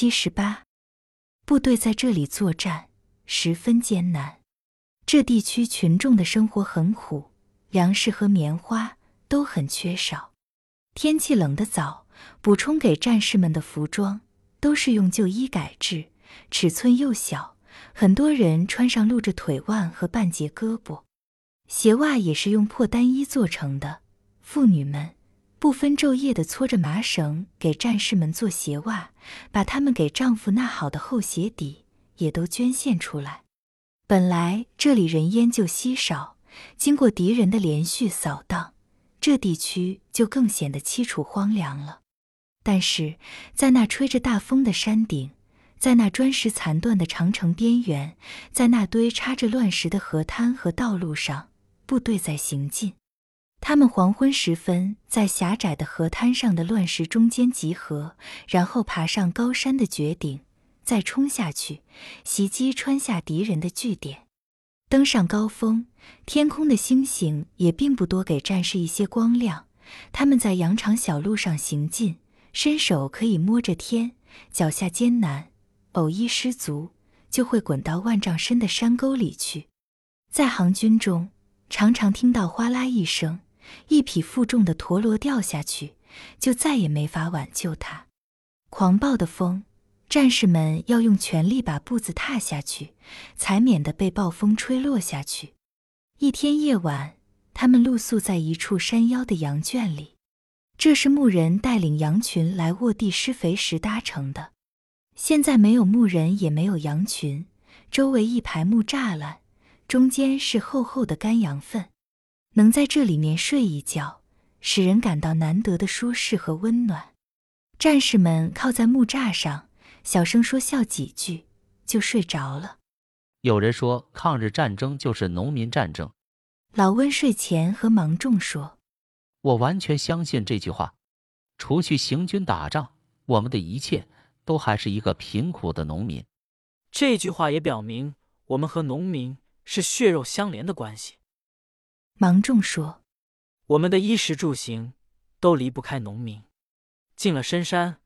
七十八，部队在这里作战十分艰难。这地区群众的生活很苦，粮食和棉花都很缺少。天气冷得早，补充给战士们的服装都是用旧衣改制，尺寸又小，很多人穿上露着腿腕和半截胳膊。鞋袜也是用破单衣做成的。妇女们不分昼夜地搓着麻绳给战士们做鞋袜，把他们给丈夫纳好的厚鞋底也都捐献出来。本来这里人烟就稀少，经过敌人的连续扫荡，这地区就更显得凄楚荒凉了。但是在那吹着大风的山顶，在那砖石残断的长城边缘，在那堆插着乱石的河滩和道路上，部队在行进。他们黄昏时分在狭窄的河滩上的乱石中间集合，然后爬上高山的绝顶。再冲下去，袭击穿下敌人的据点。登上高峰，天空的星星也并不多，给战士一些光亮。他们在羊肠小路上行进，伸手可以摸着天，脚下艰难，偶一失足，就会滚到万丈深的山沟里去。在行军中，常常听到哗啦一声，一匹负重的陀螺掉下去，就再也没法挽救它。狂暴的风。战士们要用全力把步子踏下去，才免得被暴风吹落下去。一天夜晚，他们露宿在一处山腰的羊圈里。这是牧人带领羊群来沃地施肥时搭成的。现在没有牧人，也没有羊群，周围一排木栅栏，中间是厚厚的干羊粪。能在这里面睡一觉，使人感到难得的舒适和温暖。战士们靠在木栅上。小声说笑几句，就睡着了。有人说，抗日战争就是农民战争。老温睡前和芒种说：“我完全相信这句话。除去行军打仗，我们的一切都还是一个贫苦的农民。这句话也表明，我们和农民是血肉相连的关系。”芒种说：“我们的衣食住行都离不开农民。进了深山，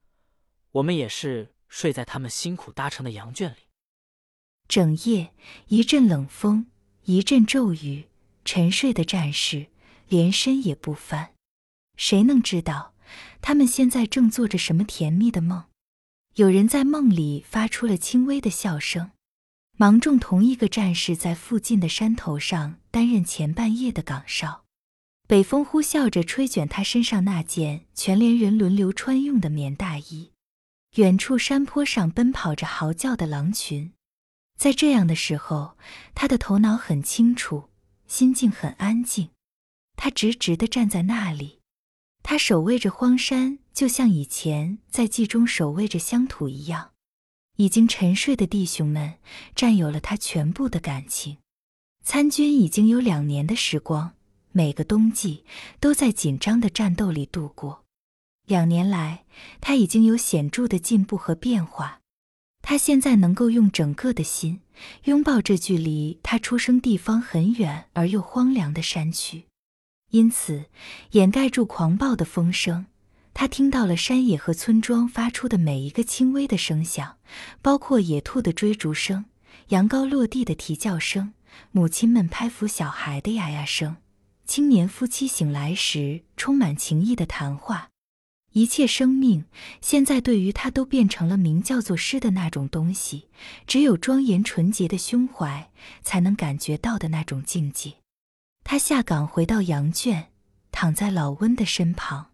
我们也是。”睡在他们辛苦搭成的羊圈里，整夜一阵冷风，一阵骤雨，沉睡的战士连身也不翻。谁能知道他们现在正做着什么甜蜜的梦？有人在梦里发出了轻微的笑声。芒种同一个战士在附近的山头上担任前半夜的岗哨，北风呼啸着吹卷他身上那件全连人轮流穿用的棉大衣。远处山坡上奔跑着嚎叫的狼群，在这样的时候，他的头脑很清楚，心境很安静。他直直地站在那里，他守卫着荒山，就像以前在冀中守卫着乡土一样。已经沉睡的弟兄们占有了他全部的感情。参军已经有两年的时光，每个冬季都在紧张的战斗里度过。两年来，他已经有显著的进步和变化。他现在能够用整个的心拥抱这距离他出生地方很远而又荒凉的山区，因此掩盖住狂暴的风声。他听到了山野和村庄发出的每一个轻微的声响，包括野兔的追逐声、羊羔落地的啼叫声、母亲们拍抚小孩的呀呀声、青年夫妻醒来时充满情意的谈话。一切生命现在对于他都变成了名叫做诗的那种东西，只有庄严纯洁的胸怀才能感觉到的那种境界。他下岗回到羊圈，躺在老温的身旁，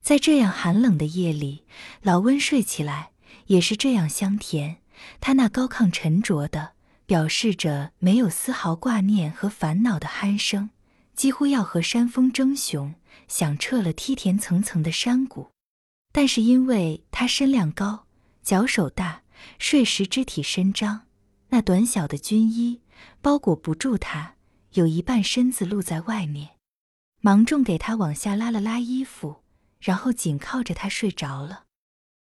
在这样寒冷的夜里，老温睡起来也是这样香甜。他那高亢沉着的，表示着没有丝毫挂念和烦恼的鼾声，几乎要和山峰争雄。响彻了梯田层层的山谷，但是因为他身量高，脚手大，睡时肢体伸张，那短小的军衣包裹不住他，有一半身子露在外面。芒种给他往下拉了拉衣服，然后紧靠着他睡着了。